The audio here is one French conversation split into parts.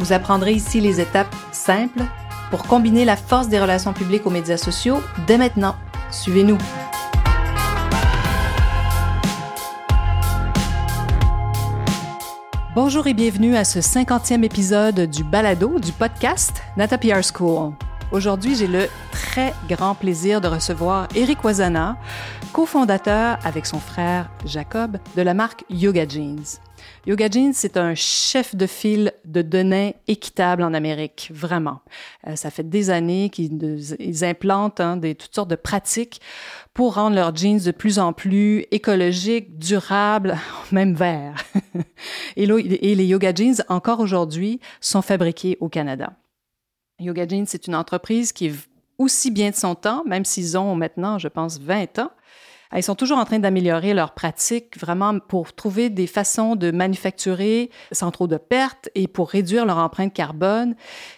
Vous apprendrez ici les étapes simples pour combiner la force des relations publiques aux médias sociaux dès maintenant. Suivez-nous. Bonjour et bienvenue à ce 50e épisode du balado du podcast Nata PR School. Aujourd'hui, j'ai le très grand plaisir de recevoir Eric Wazana, cofondateur avec son frère Jacob de la marque Yoga Jeans. Yoga Jeans, c'est un chef de file de données équitable en Amérique, vraiment. Euh, ça fait des années qu'ils implantent hein, toutes sortes de pratiques pour rendre leurs jeans de plus en plus écologiques, durables, même verts. et, et les Yoga Jeans, encore aujourd'hui, sont fabriqués au Canada. Yoga Jeans, c'est une entreprise qui est aussi bien de son temps, même s'ils ont maintenant, je pense, 20 ans. Ils sont toujours en train d'améliorer leurs pratiques vraiment pour trouver des façons de manufacturer sans trop de pertes et pour réduire leur empreinte carbone.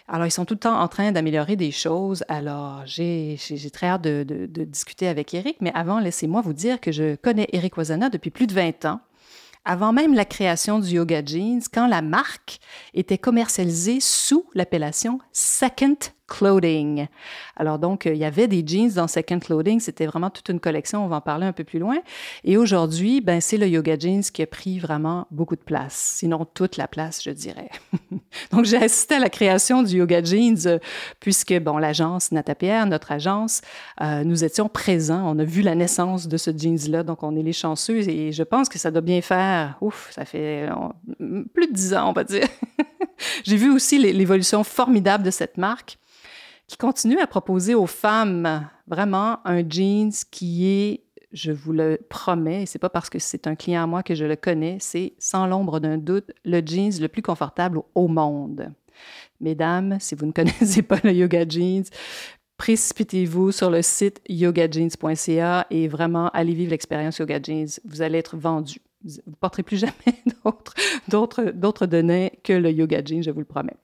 Alors, ils sont tout le temps en train d'améliorer des choses. Alors, j'ai très hâte de, de, discuter avec Eric, mais avant, laissez-moi vous dire que je connais Eric Wazana depuis plus de 20 ans avant même la création du Yoga Jeans, quand la marque était commercialisée sous l'appellation Second Clothing. Alors donc, euh, il y avait des jeans dans Second Clothing, c'était vraiment toute une collection, on va en parler un peu plus loin. Et aujourd'hui, ben, c'est le Yoga Jeans qui a pris vraiment beaucoup de place, sinon toute la place, je dirais. donc, j'ai assisté à la création du Yoga Jeans euh, puisque, bon, l'agence Natapierre, notre agence, euh, nous étions présents, on a vu la naissance de ce jeans-là, donc on est les chanceux et je pense que ça doit bien faire, ouf, ça fait plus de dix ans, on va dire. j'ai vu aussi l'évolution formidable de cette marque qui continue à proposer aux femmes vraiment un jeans qui est, je vous le promets, et c'est pas parce que c'est un client à moi que je le connais, c'est sans l'ombre d'un doute le jeans le plus confortable au monde. Mesdames, si vous ne connaissez pas le yoga jeans, précipitez-vous sur le site yogajeans.ca et vraiment allez vivre l'expérience yoga jeans. Vous allez être vendu. Vous ne porterez plus jamais d'autres données que le yoga jeans, je vous le promets.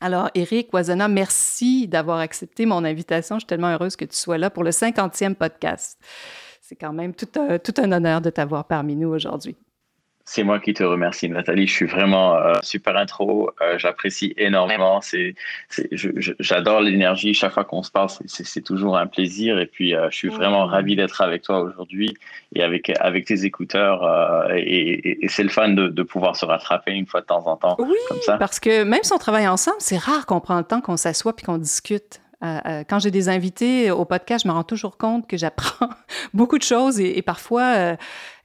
Alors, Eric Wazana, merci d'avoir accepté mon invitation. Je suis tellement heureuse que tu sois là pour le 50e podcast. C'est quand même tout un honneur de t'avoir parmi nous aujourd'hui. C'est moi qui te remercie, Nathalie. Je suis vraiment euh, super intro. Euh, j'apprécie énormément. C'est, j'adore l'énergie. Chaque fois qu'on se parle, c'est toujours un plaisir. Et puis, euh, je suis vraiment ravi d'être avec toi aujourd'hui et avec, avec tes écouteurs. et, c'est le fun de, pouvoir se rattraper une fois de temps en temps. Oui, comme ça. parce que même si on travaille ensemble, c'est rare qu'on prend le temps qu'on s'assoit puis qu'on discute. Quand j'ai des invités au podcast, je me rends toujours compte que j'apprends beaucoup de choses et, parfois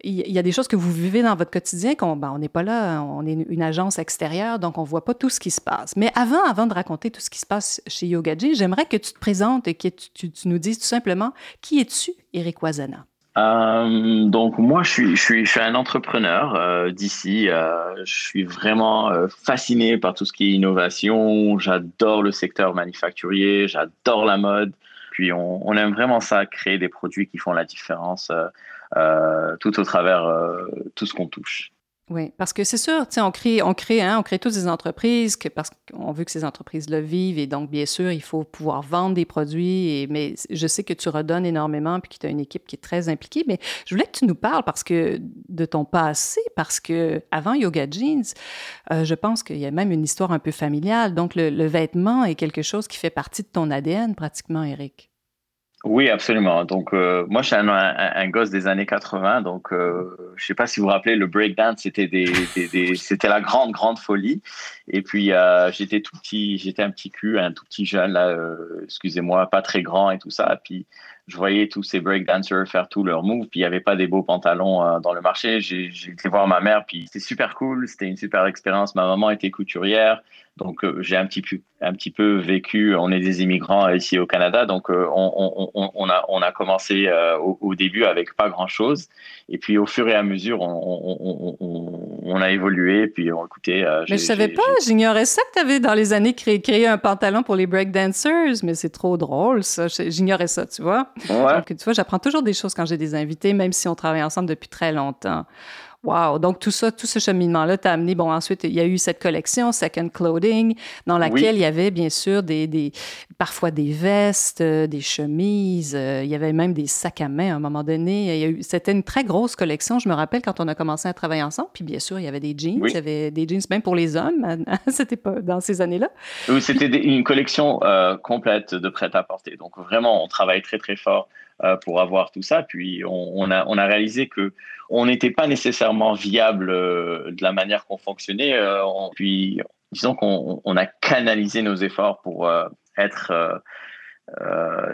il y a des choses que vous vivez dans votre quotidien qu'on ben, n'est pas là, on est une agence extérieure, donc on ne voit pas tout ce qui se passe. Mais avant, avant de raconter tout ce qui se passe chez Yogaji, j'aimerais que tu te présentes et que tu, nous dises tout simplement qui es-tu, Eric Wazana? Euh, donc moi, je suis, je suis, je suis un entrepreneur euh, d'ici. Euh, je suis vraiment fasciné par tout ce qui est innovation. J'adore le secteur manufacturier, j'adore la mode. Puis on, on, aime vraiment ça, créer des produits qui font la différence euh, tout au travers euh, tout ce qu'on touche. Oui, parce que c'est sûr, on crée, on crée, hein, on crée toutes des entreprises parce qu'on veut que ces entreprises le vivent et donc bien sûr il faut pouvoir vendre des produits. Mais je sais que tu redonnes énormément puis que tu as une équipe qui est très impliquée. Mais je voulais que tu nous parles parce que de ton passé, parce que avant Yoga Jeans, euh, je pense qu'il y a même une histoire un peu familiale. Donc le vêtement est quelque chose qui fait partie de ton ADN pratiquement, Eric. Oui, absolument. Donc, euh, moi, je suis un, gosse des années 80. Donc, euh, je sais pas si vous vous rappelez, le breakdance, c'était c'était la grande, grande folie. Et puis, euh, j'étais tout petit, j'étais un petit cul, un tout petit jeune, excusez-moi, pas très grand et tout ça. Puis, je voyais tous ces breakdancers faire tous leurs moves, puis il n'y avait pas des beaux pantalons dans le marché. J'ai été voir ma mère, puis c'était super cool, c'était une super expérience. Ma maman était couturière, donc euh, j'ai un petit peu un petit peu vécu. On est des immigrants ici au Canada, donc euh, on, on, on, a on a commencé au, au, début avec pas grand chose, et puis au fur et à mesure, on, on, a évolué, puis on écoutait. mais je savais pas, j'ignorais ça que tu avais dans les années créé, créé, un pantalon pour les breakdancers, mais c'est trop drôle ça. J'ignorais ça, tu vois. Donc, tu vois, j'apprends toujours des choses quand j'ai des invités, même si on travaille ensemble depuis très longtemps. Wow! Donc, tout ça, tout ce cheminement-là t'a amené. Bon, ensuite, il y a eu cette collection, Second Clothing, dans laquelle il y avait bien sûr des, des parfois des vestes, euh, des chemises, euh, il y avait même des sacs à main à un moment donné. C'était une très grosse collection. Je me rappelle quand on a commencé à travailler ensemble. Puis, bien sûr, il y avait des jeans. Il y avait des jeans même pour les hommes. C'était pas dans ces années-là. Oui, c'était une collection euh, complète de prêt-à-porter. Donc, vraiment, on travaille très, très fort pour avoir tout ça. Puis on, a, réalisé que on n'était pas nécessairement viable euh, de la manière qu'on fonctionnait. Euh, puis disons qu'on on a canalisé nos efforts pour être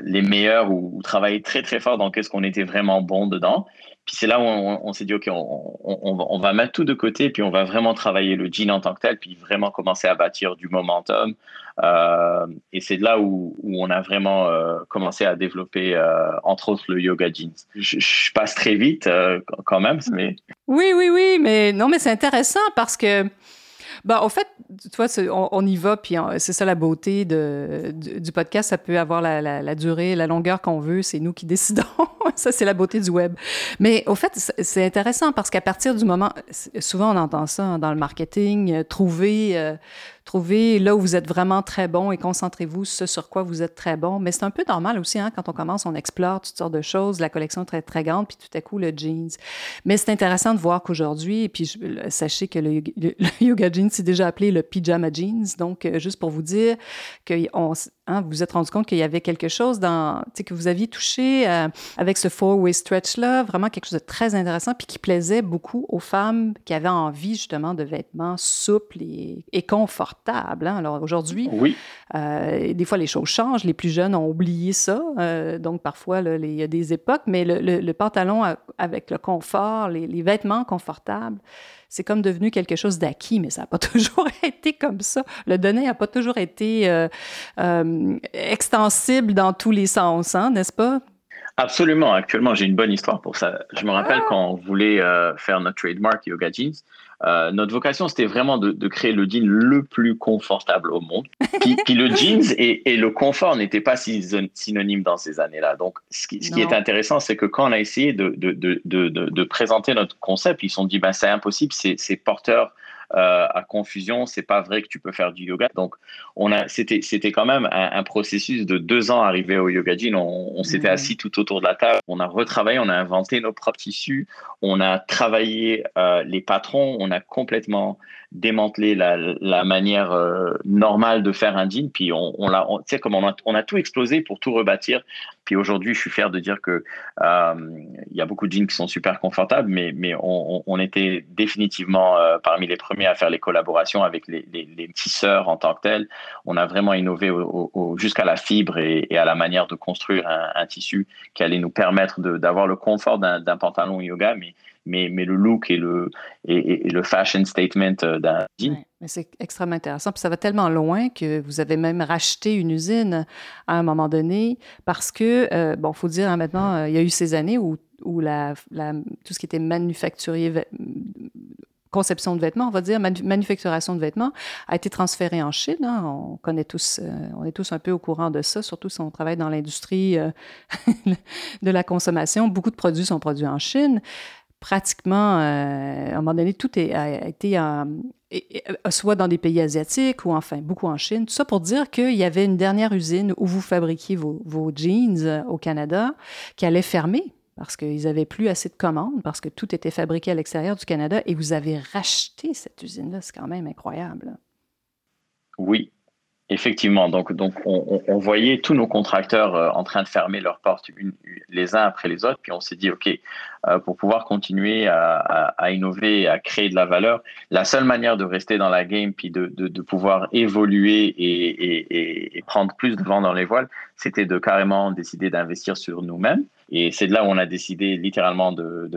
les meilleurs ou, travailler très très fort dans qu'est-ce qu'on était vraiment bon dedans. Puis c'est là où on, s'est dit, OK, on, va mettre tout de côté, puis on va vraiment travailler le jean en tant que tel, puis vraiment commencer à bâtir du momentum. Euh, et c'est là où, on a vraiment euh, commencé à développer, euh, entre autres, le yoga jeans. Je, passe très vite quand même, mais... Oui, oui, oui, mais non, mais c'est intéressant parce que ben, au fait, tu vois, on, y va, puis c'est ça la beauté de, du, podcast. Ça peut avoir la, la, durée, la longueur qu'on veut. C'est nous qui décidons. ça, c'est la beauté du web. Mais au fait, c'est intéressant parce qu'à partir du moment, souvent on entend ça hein, dans le marketing, euh, trouver euh, Trouvez là où vous êtes vraiment très bon et concentrez-vous ce sur quoi vous êtes très bon. Mais c'est un peu normal aussi, hein, quand on commence, on explore toutes sortes de choses, la collection est très, très grande, puis tout à coup, le jeans. Mais c'est intéressant de voir qu'aujourd'hui, et puis sachez que le, yoga jeans, c'est déjà appelé le pyjama jeans. Donc, euh, juste pour vous dire que on, hein, vous vous êtes rendu compte qu'il y avait quelque chose dans, que vous aviez touché euh, avec ce four-way stretch-là, vraiment quelque chose de très intéressant, puis qui plaisait beaucoup aux femmes qui avaient envie justement de vêtements souples et, et confortables Hein. Alors aujourd'hui, oui. Euh, des fois les choses changent. Les plus jeunes ont oublié ça. Euh, donc parfois, il y a des époques, mais le, pantalon avec le confort, les, vêtements confortables, c'est comme devenu quelque chose d'acquis, mais ça n'a pas toujours été comme ça. Le donné n'a pas toujours été euh, extensible dans tous les sens, hein, n'est-ce pas? Absolument. Actuellement, j'ai une bonne histoire pour ça. Je me rappelle ah! quand on voulait faire notre trademark Yoga Jeans, euh, notre vocation, c'était vraiment de, créer le jean le plus confortable au monde. Puis, le jeans et, le confort n'étaient pas synonymes dans ces années-là. Donc, ce qui, ce qui est intéressant, c'est que quand on a essayé de, de, présenter notre concept, ils se sont dit, ben, c'est impossible, c'est porteur euh, à confusion, c'est pas vrai que tu peux faire du yoga. Donc, on a, c'était, c'était quand même un, processus de deux ans arrivé au yoga jean. On, s'était mmh. assis tout autour de la table, on a retravaillé, on a inventé nos propres tissus, on a travaillé euh, les patrons, on a complètement démantelé la, manière euh, normale de faire un jean. Puis on, l'a, comme on a, tout explosé pour tout rebâtir. Puis aujourd'hui, je suis fier de dire que il y a beaucoup de jeans qui sont super confortables, mais, mais on, était définitivement parmi les premiers à faire les collaborations avec les, tisseurs en tant que tels. On a vraiment innové jusqu'à la fibre et, à la manière de construire un, tissu qui allait nous permettre d'avoir le confort d'un pantalon yoga, mais, mais, le look et le, fashion statement euh, d'un jean. mais c'est extrêmement intéressant. Puis ça va tellement loin que vous avez même racheté une usine à un moment donné parce que, euh, bon, faut dire hein, maintenant, euh, il y a eu ces années où, tout ce qui était manufacturier conception de vêtements, on va dire, manufacturation de vêtements, a été transférée en Chine. Hein. On connaît tous, euh, on est tous un peu au courant de ça, surtout si on travaille dans l'industrie de la consommation. Beaucoup de produits sont produits en Chine. Pratiquement, euh, à un moment donné, tout a été soit dans des pays asiatiques ou enfin beaucoup en Chine. Tout ça pour dire qu'il y avait une dernière usine où vous fabriquiez vos, vos jeans au Canada qui allait fermer parce qu'ils n'avaient plus assez de commandes, parce que tout était fabriqué à l'extérieur du Canada, et vous avez racheté cette usine-là. C'est quand même incroyable. Oui, effectivement. Donc, donc on, voyait tous nos contracteurs euh, en train de fermer leurs portes les uns après les autres, puis on s'est dit, OK, euh, pour pouvoir continuer à, innover, à créer de la valeur, la seule manière de rester dans la game, puis de, pouvoir évoluer et, et, prendre plus de vent dans les voiles, c'était de carrément décider d'investir sur nous-mêmes. Et c'est de là où on a décidé littéralement de,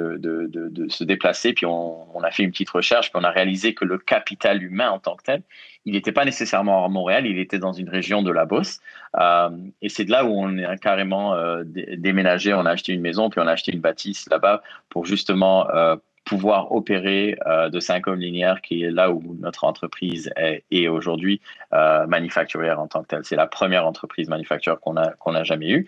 se déplacer. Puis on, on, a fait une petite recherche, puis on a réalisé que le capital humain en tant que tel, il n'était pas nécessairement à Montréal, il était dans une région de la Beauce. Euh, et c'est de là où on a carrément euh, déménagé, on a acheté une maison, puis on a acheté une bâtisse là-bas pour justement euh, pouvoir opérer euh, de cinq hommes linéaires, qui est là où notre entreprise est, aujourd'hui euh, manufacturière en tant que telle. C'est la première entreprise manufacturière qu'on a, qu'on a jamais eue.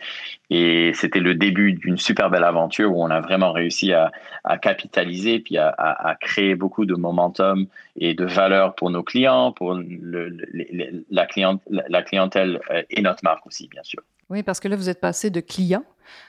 Et c'était le début d'une super belle aventure où on a vraiment réussi à, à capitaliser puis à, à, créer beaucoup de momentum et de valeur pour nos clients, pour le, la, client, la clientèle euh, et notre marque aussi, bien sûr. Oui, parce que là, vous êtes passé de client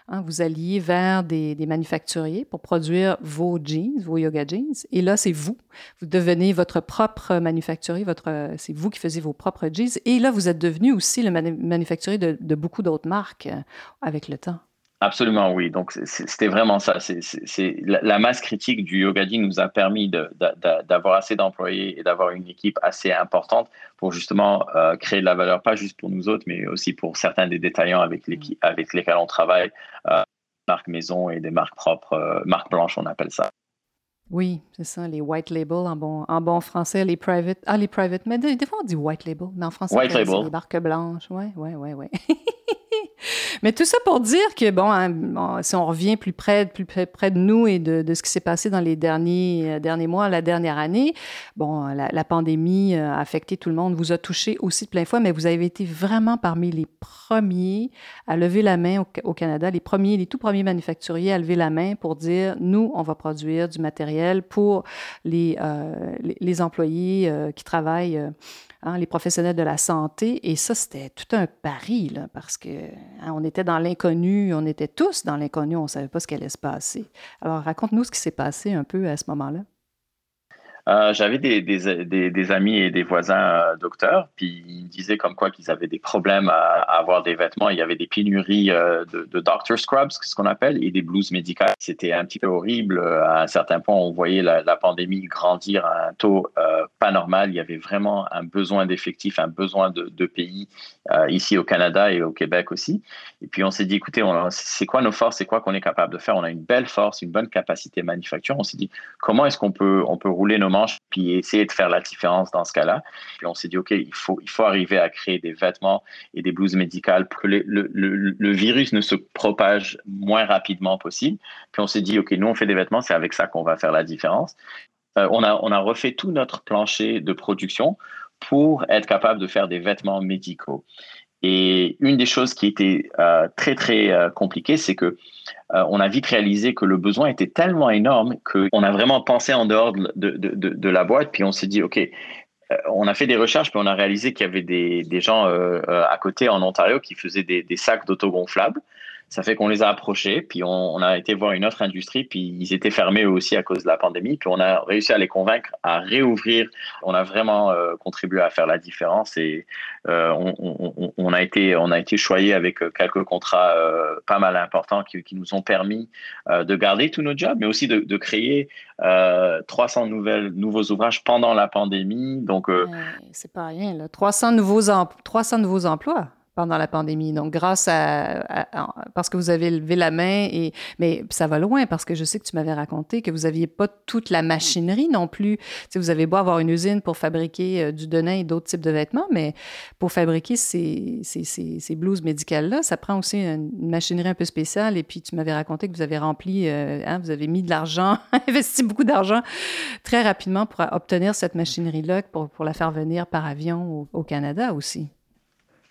Hein, vous alliez vers des, manufacturiers pour produire vos jeans, vos yoga jeans. Et là, c'est vous. Vous devenez votre propre manufacturier. Votre, c'est vous qui faisiez vos propres jeans. Et là, vous êtes devenu aussi le manufacturier de, beaucoup d'autres marques euh, avec le temps. Absolument, oui. Donc, c'était vraiment ça. C'est la masse critique du Yogadi nous a permis d'avoir assez d'employés et d'avoir une équipe assez importante pour justement euh, créer de la valeur, pas juste pour nous autres, mais aussi pour certains des détaillants avec, les, avec lesquels on travaille, euh, marques maison et des marques propres, euh, marques blanches, on appelle ça. Oui, c'est ça, les white labels en bon, en bon français, les private. Ah, les private, mais des, fois on dit white label, mais en français, c'est les marques blanches. Oui, oui, oui, oui. Mais tout ça pour dire que, bon, hein, si on revient plus près, plus près de nous et de, ce qui s'est passé dans les derniers, euh, derniers mois, la dernière année, bon, la, pandémie euh, a affecté tout le monde, vous a touché aussi de plein fois, mais vous avez été vraiment parmi les premiers à lever la main au, Canada, les premiers, les tout premiers manufacturiers à lever la main pour dire, nous, on va produire du matériel pour les, euh, les, employés qui travaillent Hein, les professionnels de la santé. Et ça, c'était tout un pari, là, parce que hein, on était dans l'inconnu, on était tous dans l'inconnu, on ne savait pas ce qui allait se passer. Alors, raconte-nous ce qui s'est passé un peu à ce moment-là. Euh, j'avais des, amis et des voisins euh, docteurs, puis ils disaient comme quoi qu'ils avaient des problèmes à, avoir des vêtements. Il y avait des pénuries euh, de, de doctor scrubs, ce qu'on appelle, et des blouses médicales. C'était un petit peu horrible. À un certain point, on voyait la, pandémie grandir à un taux pas normal. Il y avait vraiment un besoin d'effectifs, un besoin de, de pays ici au Canada et au Québec aussi. Et puis on s'est dit, écoutez, c'est quoi nos forces, c'est quoi qu'on est capable de faire? On a une belle force, une bonne capacité manufacture. On s'est dit, comment est-ce qu'on peut, on peut rouler nos puis essayer de faire la différence dans ce cas-là. Puis on s'est dit, OK, il faut, il faut arriver à créer des vêtements et des blouses médicales pour que le, le, virus ne se propage moins rapidement possible. Puis on s'est dit, OK, nous, on fait des vêtements, c'est avec ça qu'on va faire la différence. Euh, on, a, on a refait tout notre plancher de production pour être capable de faire des vêtements médicaux. Et une des choses qui était euh, très, très euh, compliquée, c'est que euh, on a vite réalisé que le besoin était tellement énorme qu'on a vraiment pensé en dehors de, la boîte, puis on s'est dit, OK, on a fait des recherches, puis on a réalisé qu'il y avait des, des gens à côté en Ontario qui faisaient des, des sacs d'autogonflables. Ça fait qu'on les a approchés, puis on, a été voir une autre industrie, puis ils étaient fermés aussi à cause de la pandémie, puis on a réussi à les convaincre à réouvrir. On a vraiment euh, contribué à faire la différence et euh, on, a été on a été choyé avec euh, quelques contrats pas mal importants qui, nous ont permis de garder tous nos jobs, mais aussi de, créer 300 nouvelles nouveaux ouvrages pendant la pandémie. Donc c'est pas rien là, 300 nouveaux 300 nouveaux emplois pendant la pandémie. Donc, grâce à, parce que vous avez levé la main et mais ça va loin parce que je sais que tu m'avais raconté que vous aviez pas toute la machinerie non plus. Tu vous avez beau avoir une usine pour fabriquer euh, du denim et d'autres types de vêtements, mais pour fabriquer ces, ces, ces, ces blouses médicales-là, ça prend aussi une machinerie un peu spéciale. Et puis, tu m'avais raconté que vous avez rempli, euh, hein, vous avez mis de l'argent, investi beaucoup d'argent très rapidement pour obtenir cette machinerie-là, pour, pour la faire venir par avion au Canada aussi.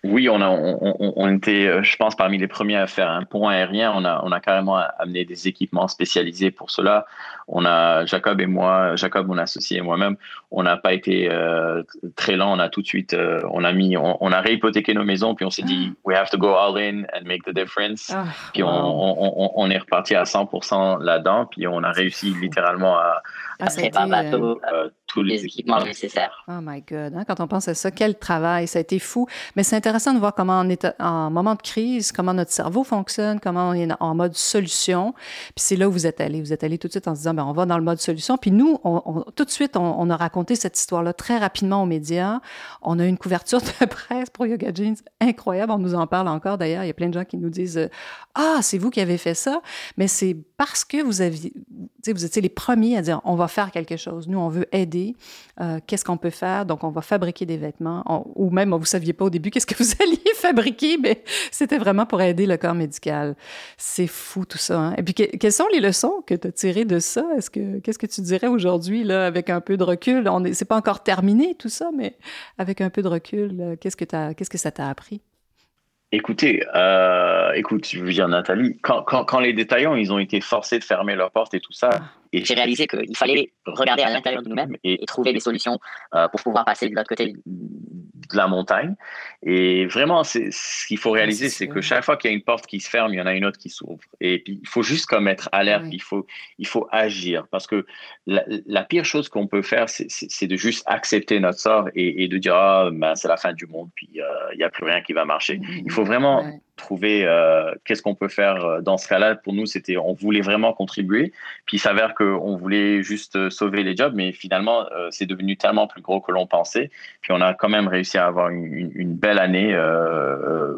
Oui, on, a, on, était, euh, je pense, parmi les premiers à faire un pont aérien. On a, on a carrément amené des équipements spécialisés pour cela. On a, Jacob et moi, Jacob, mon associé et moi-même, on n'a pas été euh, très lent. On a tout de suite, euh, on a mis, on, a réhypothéqué nos maisons, puis on s'est dit, we have to go all in and make the difference. Ah, puis on, est reparti à 100% là-dedans, puis on a réussi littéralement à, ah, bateau, tous les équipements nécessaires. Oh my God, hein, quand on pense à ça, quel travail, ça a été fou. Mais c'est intéressant de voir comment on est en moment de crise, comment notre cerveau fonctionne, comment on est en mode solution. Puis c'est là où vous êtes allé. Vous êtes allé tout de suite en se disant, ben, on va dans le mode solution. Puis nous, on, tout de suite, on, a raconté cette histoire-là très rapidement aux médias. On a une couverture de presse pour Yoga Jeans incroyable. On nous en parle encore d'ailleurs. Il y a plein de gens qui nous disent, ah, c'est vous qui avez fait ça. Mais c'est parce que vous aviez, vous étiez les premiers à dire, on va faire quelque chose. Nous, on veut aider. Euh, qu'est-ce qu'on peut faire? Donc, on va fabriquer des vêtements, ou même, vous ne saviez pas au début qu'est-ce que vous alliez fabriquer, mais c'était vraiment pour aider le corps médical. C'est fou tout ça. Hein? Et puis, quelles sont les leçons que tu as tirées de ça? Est-ce que, qu'est-ce que tu dirais aujourd'hui, là, avec un peu de recul? On est, c'est pas encore terminé tout ça, mais avec un peu de recul, qu'est-ce que, qu'est-ce que ça t'a appris? Écoutez, euh, écoute, je veux dire, Nathalie, quand, quand, quand, les détaillants, ils ont été forcés de fermer leurs portes et tout ça, ah. et j'ai réalisé qu'il fallait regarder à l'intérieur de nous-mêmes et, trouver des solutions euh, pour pouvoir passer de l'autre côté de la montagne. Et vraiment, c'est, ce qu'il faut réaliser, c'est que chaque fois qu'il y a une porte qui se ferme, il y en a une autre qui s'ouvre. Et puis, il faut juste comme être alerte, il, faut, il faut agir. Parce que la, la pire chose qu'on peut faire, c'est, c'est, de juste accepter notre sort et, et de dire, ah, ben, c'est la fin du monde, puis euh, il n'y a plus rien qui va marcher. Il faut vraiment trouver euh, qu'est-ce qu'on peut faire euh, dans ce cas-là. Pour nous, c'était on voulait vraiment contribuer. Puis il s'avère qu'on voulait juste euh, sauver les jobs, mais finalement, c'est devenu tellement plus gros que l'on pensait. Puis on a quand même réussi à avoir une, belle année,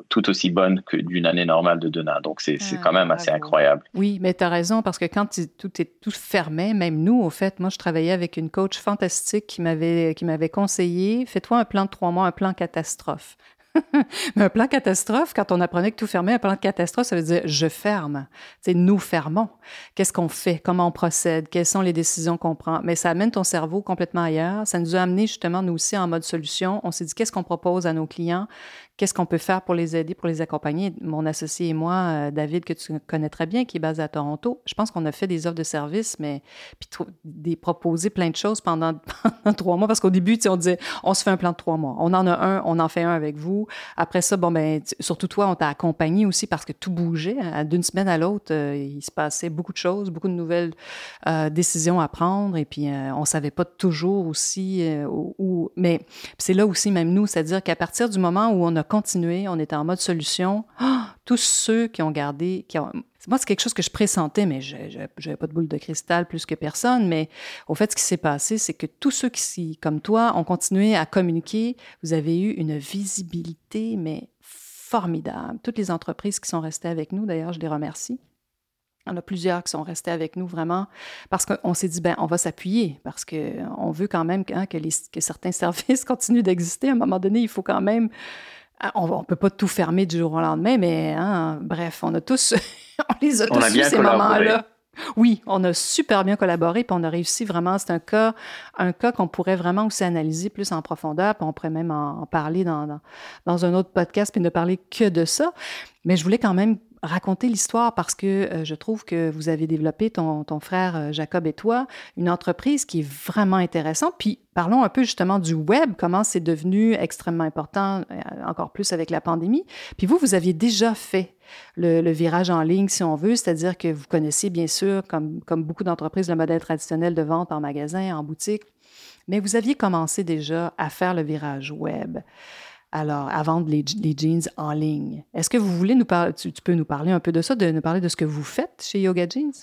tout aussi bonne que d'une année normale de Dena. Donc c'est ah, quand même assez incroyable. Oui, mais tu as raison, parce que quand tout est tout fermé, même nous, au fait, moi, je travaillais avec une coach fantastique qui m'avait conseillé fais-toi un plan de trois mois, un plan catastrophe. Mais un plan catastrophe, quand on apprenait que tout fermait, un plan de catastrophe, ça veut dire je ferme. C'est nous fermons. Qu'est-ce qu'on fait? Comment on procède? Quelles sont les décisions qu'on prend? Mais ça amène ton cerveau complètement ailleurs. Ça nous a amené justement, nous aussi, en mode solution. On s'est dit qu'est-ce qu'on propose à nos clients? Qu'est-ce qu'on peut faire pour les aider, pour les accompagner? Mon associé et moi, euh, David, que tu connais très bien, qui est basé à Toronto, je pense qu'on a fait des offres de services, mais puis des proposé plein de choses pendant, trois mois, parce qu'au début, on disait, on se fait un plan de trois mois. On en a un, on en fait un avec vous. Après ça, bon, ben, surtout toi, on t'a accompagné aussi parce que tout bougeait. Hein. D'une semaine à l'autre, euh, il se passait beaucoup de choses, beaucoup de nouvelles euh, décisions à prendre, et puis on savait pas toujours aussi où, mais c'est là aussi, même nous, c'est-à-dire qu'à partir du moment où on a continuer, on était en mode solution. Ah! tous ceux qui ont gardé, qui ont, moi, c'est quelque chose que je pressentais, mais je n'avais pas de boule de cristal plus que personne. Mais au fait, ce qui s'est passé, c'est que tous ceux qui, comme toi, ont continué à communiquer, vous avez eu une visibilité, mais formidable. Toutes les entreprises qui sont restées avec nous, d'ailleurs, je les remercie. Il y en a plusieurs qui sont restés avec nous vraiment parce qu'on s'est dit, ben, on va s'appuyer parce qu'on veut quand même hein, que, que certains services continuent d'exister. À un moment donné, il faut quand même on ne peut pas tout fermer du jour au lendemain, mais hein, bref, on a tous, on les a tous eu ces moments-là. Oui, on a super bien collaboré, puis on a réussi vraiment. C'est un cas, un cas qu'on pourrait vraiment aussi analyser plus en profondeur, puis on pourrait même en, parler dans, dans, un autre podcast, puis ne parler que de ça. Mais je voulais quand même raconter l'histoire parce que euh, je trouve que vous avez développé, ton, ton, frère euh, Jacob et toi, une entreprise qui est vraiment intéressante. Puis parlons un peu justement du web, comment c'est devenu extrêmement important, euh, encore plus avec la pandémie. Puis vous, vous aviez déjà fait le, virage en ligne, si on veut, c'est-à-dire que vous connaissez bien sûr, comme, comme beaucoup d'entreprises, le modèle traditionnel de vente en magasin, en boutique, mais vous aviez commencé déjà à faire le virage web alors, à vendre les, jeans en ligne. Est-ce que vous voulez nous parler, tu, peux nous parler un peu de ça, de nous parler de ce que vous faites chez Yoga Jeans?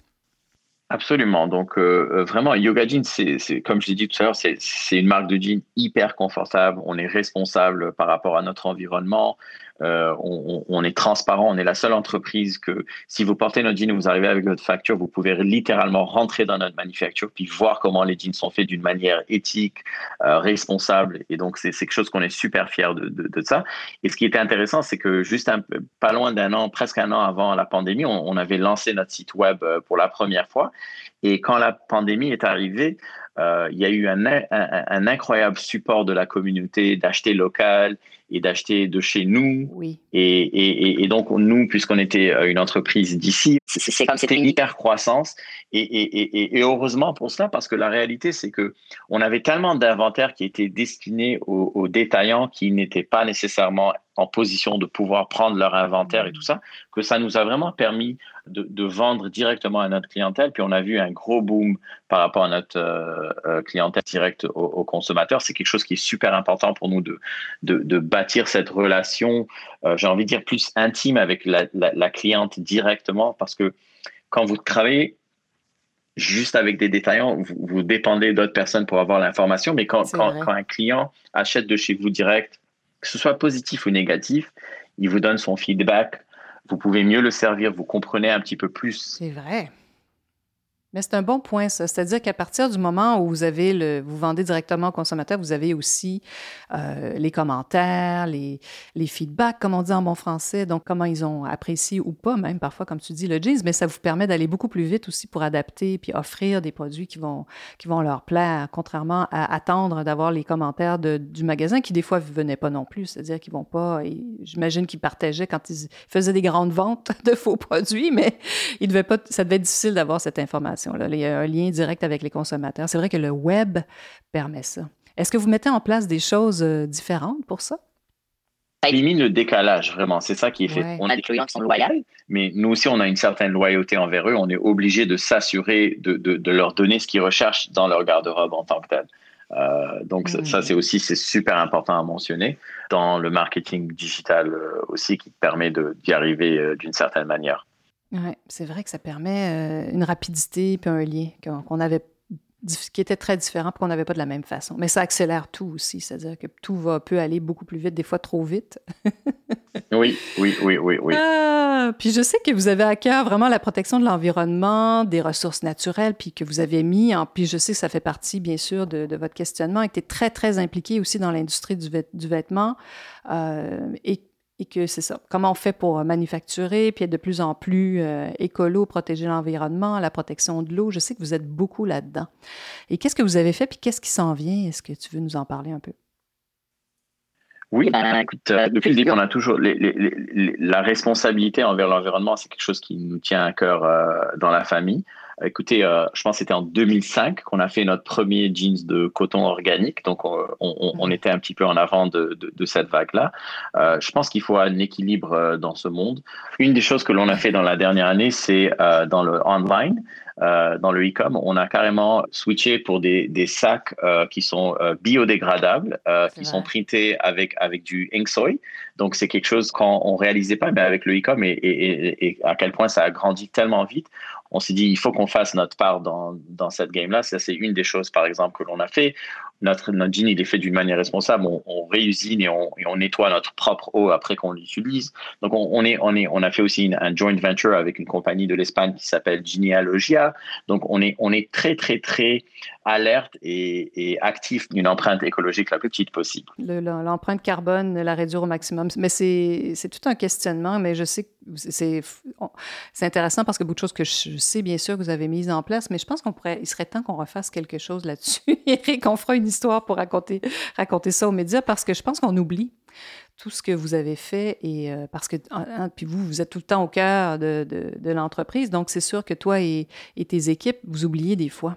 Absolument. Donc, euh, euh, vraiment, Yoga Jeans, c'est, comme je l'ai dit tout à l'heure, c'est, une marque de jeans hyper confortable. On est responsable par rapport à notre environnement. Euh, on, est transparent, on est la seule entreprise que si vous portez notre jean et vous arrivez avec votre facture, vous pouvez littéralement rentrer dans notre manufacture puis voir comment les jeans sont faits d'une manière éthique, euh, responsable. Et donc, c'est quelque chose qu'on est super fier de, ça. Et ce qui était intéressant, c'est que juste un pas loin d'un an, presque un an avant la pandémie, on, avait lancé notre site web euh, pour la première fois. Et quand la pandémie est arrivée, il y a eu un, un, incroyable support de la communauté d'acheter local et d'acheter de chez nous. Oui. Et, et, et donc, nous, puisqu'on était euh, une entreprise d'ici, c'est comme c'était une hyper croissance. Et, et, heureusement pour cela, parce que la réalité, c'est que on avait tellement d'inventaires qui étaient destinés aux, aux détaillants qui n'étaient pas nécessairement en position de pouvoir prendre leur inventaire et tout ça, que ça nous a vraiment permis de, vendre directement à notre clientèle. Puis on a vu un gros boom par rapport à notre euh, euh, clientèle directe aux, consommateurs. C'est quelque chose qui est super important pour nous de, de, bâtir cette relation, euh, j'ai envie de dire, plus intime avec la, la, cliente directement parce que quand vous travaillez juste avec des détaillants, vous, dépendez d'autres personnes pour avoir l'information, mais quand, quand, quand, un client achète de chez vous direct, que ce soit positif ou négatif, il vous donne son feedback, vous pouvez mieux le servir, vous comprenez un petit peu plus. C'est vrai. Mais c'est un bon point, ça. C'est-à-dire qu'à partir du moment où vous avez le, vous vendez directement au consommateur, vous avez aussi euh, les commentaires, les, les feedbacks, comme on dit en bon français, donc comment ils ont apprécié ou pas, même parfois, comme tu dis, le jeans, mais ça vous permet d'aller beaucoup plus vite aussi pour adapter puis offrir des produits qui vont, qui vont leur plaire, contrairement à attendre d'avoir les commentaires du magasin qui, des fois, ne venaient pas non plus. C'est-à-dire qu'ils vont pas, j'imagine qu'ils partageaient quand ils faisaient des grandes ventes de faux produits, mais ils devaient pas, ça devait être difficile d'avoir cette information. Il y a un lien direct avec les consommateurs. C'est vrai que le web permet ça. Est-ce que vous mettez en place des choses euh, différentes pour ça? Ça élimine le décalage, vraiment. C'est ça qui est fait. On a des clients qui sont loyaux. Mais nous aussi, on a une certaine loyauté envers eux. On est obligé de s'assurer de, leur donner ce qu'ils recherchent dans leur garde-robe en tant que tel. Euh, donc ça, c'est aussi c'est super important à mentionner dans le marketing digital euh, aussi qui permet d'y arriver d'une certaine manière. Oui, c'est vrai que ça permet euh, une rapidité puis un lien qu'on avait qui était très différent qu'on n'avait pas de la même façon. Mais ça accélère tout aussi, c'est-à-dire que tout va peut aller beaucoup plus vite, des fois trop vite. oui, oui, oui, oui, oui. Ah, puis je sais que vous avez à cœur vraiment la protection de l'environnement, des ressources naturelles, puis que vous avez mis, en, puis je sais que ça fait partie, bien sûr, de, votre questionnement, et que tu es très, très impliqué aussi dans l'industrie du, du, vêtement. Euh, et et que c'est ça. Comment on fait pour euh, manufacturer, puis être de plus en plus euh, écolo, protéger l'environnement, la protection de l'eau? Je sais que vous êtes beaucoup là-dedans. Et qu'est-ce que vous avez fait, puis qu'est-ce qui s'en vient? Est-ce que tu veux nous en parler un peu? Oui, ben, écoute, euh, depuis le début, on a toujours la responsabilité envers l'environnement, c'est quelque chose qui nous tient à cœur dans la famille. Écoutez, euh, je pense que c'était en 2005 qu'on a fait notre premier jeans de coton organique, donc on, on, on était un petit peu en avant de, de, de cette vague-là. Euh, je pense qu'il faut un équilibre euh, dans ce monde. Une des choses que l'on a fait dans la dernière année, c'est euh, dans le online. Euh, dans le e-com, on a carrément switché pour des, des sacs euh, qui sont euh, biodégradables, qui sont printés avec, avec du Inksoy. Donc, c'est quelque chose qu'on ne réalisait pas, mais avec le e-com et, et, et, à quel point ça a grandi tellement vite, on s'est dit, il faut qu'on fasse notre part dans, dans cette game-là. Ça, c'est une des choses, par exemple, que l'on a fait notre, notre il est fait d'une manière responsable. On, réusine et on, et on, nettoie notre propre eau après qu'on l'utilise. Donc, on, est, on, est, on a fait aussi une, un joint venture avec une compagnie de l'Espagne qui s'appelle Genealogia. Donc, on est, on est très, très, très alerte et, et actif d'une empreinte écologique la plus petite possible. L'empreinte carbone, la réduire au maximum. Mais c'est tout un questionnement, mais je sais que c'est intéressant parce que beaucoup de choses que je sais bien sûr que vous avez mises en place, mais je pense qu'on pourrait, il serait temps qu'on refasse quelque chose là-dessus. Eric, on fera une histoire pour raconter, raconter ça aux médias parce que je pense qu'on oublie tout ce que vous avez fait et euh, parce que puis vous vous êtes tout le temps au cœur de, de, l'entreprise donc c'est sûr que toi et, tes équipes vous oubliez des fois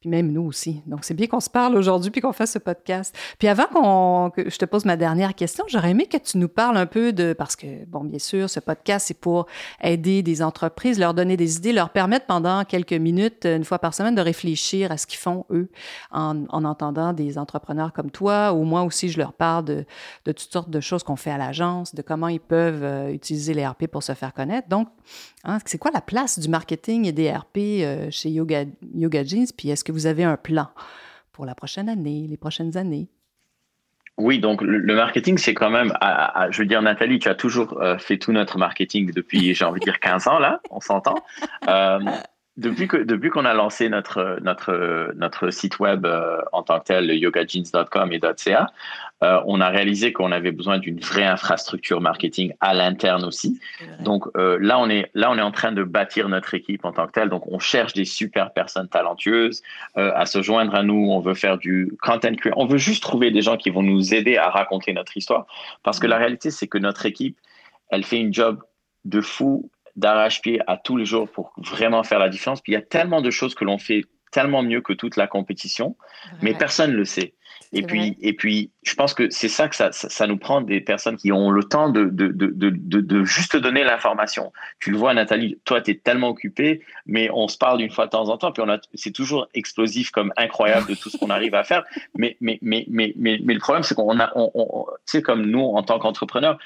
puis même nous aussi. Donc, c'est bien qu'on se parle aujourd'hui puis qu'on fasse ce podcast. Puis avant qu'on, que je te pose ma dernière question, j'aurais aimé que tu nous parles un peu de, parce que, bon, bien sûr, ce podcast, c'est pour aider des entreprises, leur donner des idées, leur permettre pendant quelques minutes, une fois par semaine, de réfléchir à ce qu'ils font, eux, en, en entendant des entrepreneurs comme toi, ou moi aussi, je leur parle de, de toutes sortes de choses qu'on fait à l'agence, de comment ils peuvent euh, utiliser les RP pour se faire connaître. Donc, hein, c'est quoi la place du marketing et des RP euh, chez Yoga, Yoga Jeans? Puis est-ce que vous avez un plan pour la prochaine année, les prochaines années? Oui, donc le, marketing, c'est quand même, je veux dire, Nathalie, tu as toujours euh, fait tout notre marketing depuis, j'ai envie de dire, 15 ans, là, on s'entend. Depuis que depuis qu'on a lancé notre notre notre site web euh, en tant que tel, yogajeans.com et .ca, euh, on a réalisé qu'on avait besoin d'une vraie infrastructure marketing à l'interne aussi. Donc euh, là on est là on est en train de bâtir notre équipe en tant que tel. Donc on cherche des super personnes talentueuses à se joindre à nous. On veut faire du content. On veut juste trouver des gens qui vont nous aider à raconter notre histoire parce que la réalité c'est que notre équipe elle fait une job de fou d'arrache-pied à tous les jours pour vraiment faire la différence. Puis il y a tellement de choses que l'on fait tellement mieux que toute la compétition, mais personne ne le sait. Et puis, et puis, je pense que c'est ça que ça, ça, nous prend des personnes qui ont le temps de, de, de, de, de juste donner l'information. Tu le vois, Nathalie, toi, tu es tellement occupée, mais on se parle d'une fois de temps en temps, puis c'est toujours explosif comme incroyable de tout ce qu'on arrive à faire. Mais, mais, mais, mais, mais, mais le problème, c'est qu'on a, on, on, tu sais, comme nous, en tant qu'entrepreneurs,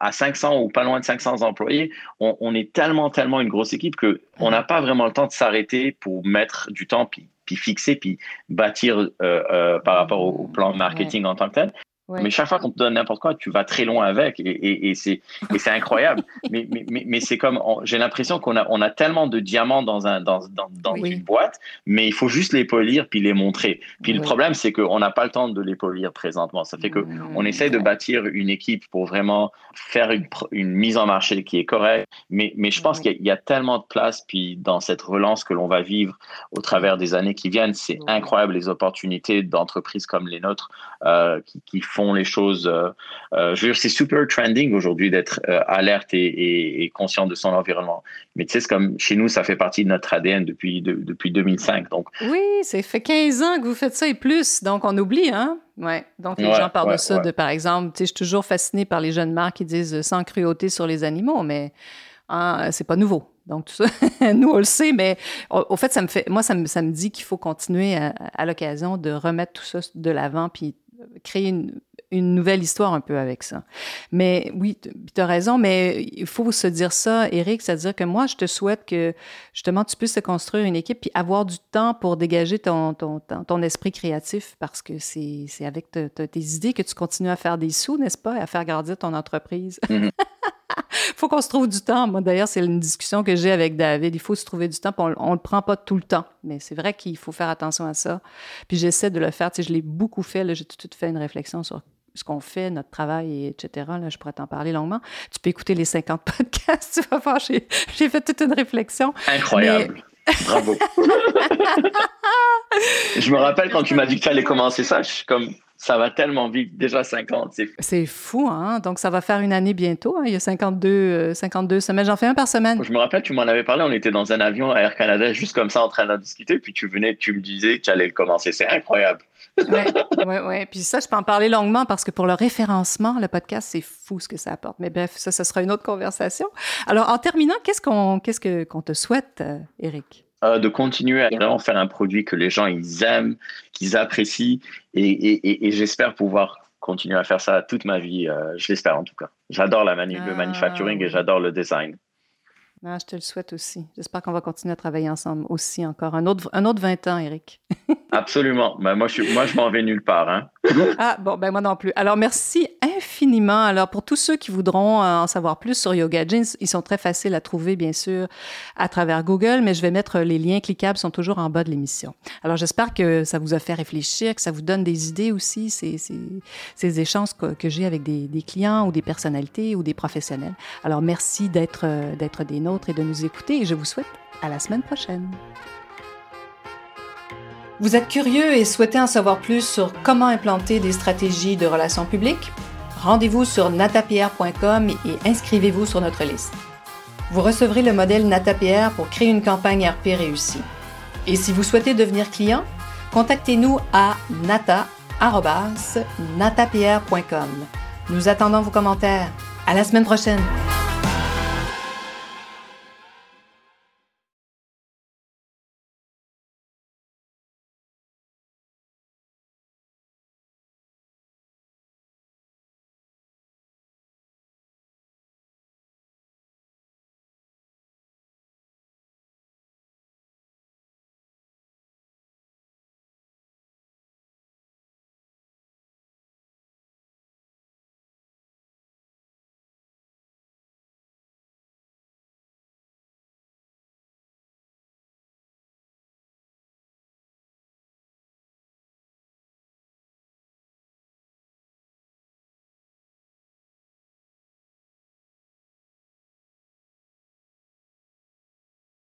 à 500 ou pas loin de 500 employés, on, est tellement, tellement une grosse équipe que on n'a pas vraiment le temps de s'arrêter pour mettre du temps, puis, puis fixer, puis bâtir euh, euh, par rapport au, plan marketing en tant que tel. Mais chaque fois qu'on te donne n'importe quoi, tu vas très loin avec et, et, c'est incroyable. mais mais, mais, c'est comme, j'ai l'impression qu'on a, on a tellement de diamants dans, un, dans, dans, dans une boîte, mais il faut juste les polir puis les montrer. Puis le problème, c'est qu'on n'a pas le temps de les polir présentement. Ça fait qu'on mmh. on essaie de bâtir une équipe pour vraiment faire une, une mise en marché qui est correcte. Mais, mais je pense qu'il y, a tellement de place puis dans cette relance que l'on va vivre au travers des années qui viennent, c'est incroyable les opportunités d'entreprises comme les nôtres euh, qui, qui font les choses. Euh, euh, je veux dire, c'est super trending aujourd'hui d'être euh, alerte et, conscient de son environnement. Mais tu sais, c'est comme chez nous, ça fait partie de notre ADN depuis, depuis 2005. Donc, oui, ça fait 15 ans que vous faites ça et plus. Donc, on oublie, hein? Ouais. Donc, les gens parlent de ça, de, par exemple, tu sais, je suis toujours fascinée par les jeunes marques qui disent sans cruauté sur les animaux, mais hein, c'est pas nouveau. Donc, tout ça, nous, on le sait, mais au, fait, ça me fait, moi, ça me, ça me dit qu'il faut continuer à, à l'occasion de remettre tout ça de l'avant, puis créer une, une nouvelle histoire un peu avec ça. Mais oui, tu as raison, mais il faut se dire ça, Eric, c'est-à-dire que moi, je te souhaite que justement tu puisses te construire une équipe puis avoir du temps pour dégager ton, ton, ton, esprit créatif parce que c'est avec tes idées que tu continues à faire des sous, n'est-ce pas, et à faire grandir ton entreprise. Mm-hmm. faut qu'on se trouve du temps. Moi, d'ailleurs, c'est une discussion que j'ai avec David. Il faut se trouver du temps, on ne le prend pas tout le temps. Mais c'est vrai qu'il faut faire attention à ça. Puis j'essaie de le faire. Tu sais, je l'ai beaucoup fait. J'ai tout, tout fait une réflexion sur ce qu'on fait, notre travail, etc. Là, je pourrais t'en parler longuement. Tu peux écouter les 50 podcasts, tu vas voir, j'ai, fait toute une réflexion. Incroyable. Bravo. je me rappelle quand tu m'as dit que tu allais commencer ça, je suis comme, ça va tellement vite, déjà 50. C'est fou, hein? Donc, ça va faire une année bientôt. Hein? Il y a 52, 52 euh, semaines. J'en fais un par semaine. Je me rappelle, tu m'en avais parlé, on était dans un avion à Air Canada, juste comme ça, en train d'en discuter, puis tu venais, tu me disais que tu allais le commencer. C'est incroyable. oui, oui, oui. Puis ça, je peux en parler longuement parce que pour le référencement, le podcast, c'est fou ce que ça apporte. Mais bref, ça, ce sera une autre conversation. Alors, en terminant, qu'est-ce qu'on qu'est-ce que, qu'on te souhaite, euh, Eric? Euh, de continuer à vraiment faire un produit que les gens ils aiment, qu'ils apprécient, et, et, et, j'espère pouvoir continuer à faire ça toute ma vie. Euh, je l'espère en tout cas. J'adore la manu le ah, manufacturing et j'adore le design. Ah, je te le souhaite aussi. J'espère qu'on va continuer à travailler ensemble aussi encore. Un autre, un autre 20 ans, Eric. Absolument. Ben, moi, je, moi, je m'en vais nulle part. Hein. ah, bon, ben moi non plus. Alors, merci infiniment. Alors, pour tous ceux qui voudront euh, en savoir plus sur Yoga Jeans, ils sont très faciles à trouver, bien sûr, à travers Google, mais je vais mettre les liens cliquables, sont toujours en bas de l'émission. Alors, j'espère que ça vous a fait réfléchir, que ça vous donne des idées aussi, ces, ces, ces échanges que, que j'ai avec des, des, clients ou des personnalités ou des professionnels. Alors, merci d'être euh, d'être des nôtres et de nous écouter et je vous souhaite à la semaine prochaine. Vous êtes curieux et souhaitez en savoir plus sur comment implanter des stratégies de relations publiques? Rendez-vous sur natapierre.com et inscrivez-vous sur notre liste. Vous recevrez le modèle NataPR pour créer une campagne RP réussie. Et si vous souhaitez devenir client, contactez-nous à nata.natapierre.com. Nous attendons vos commentaires. À la semaine prochaine!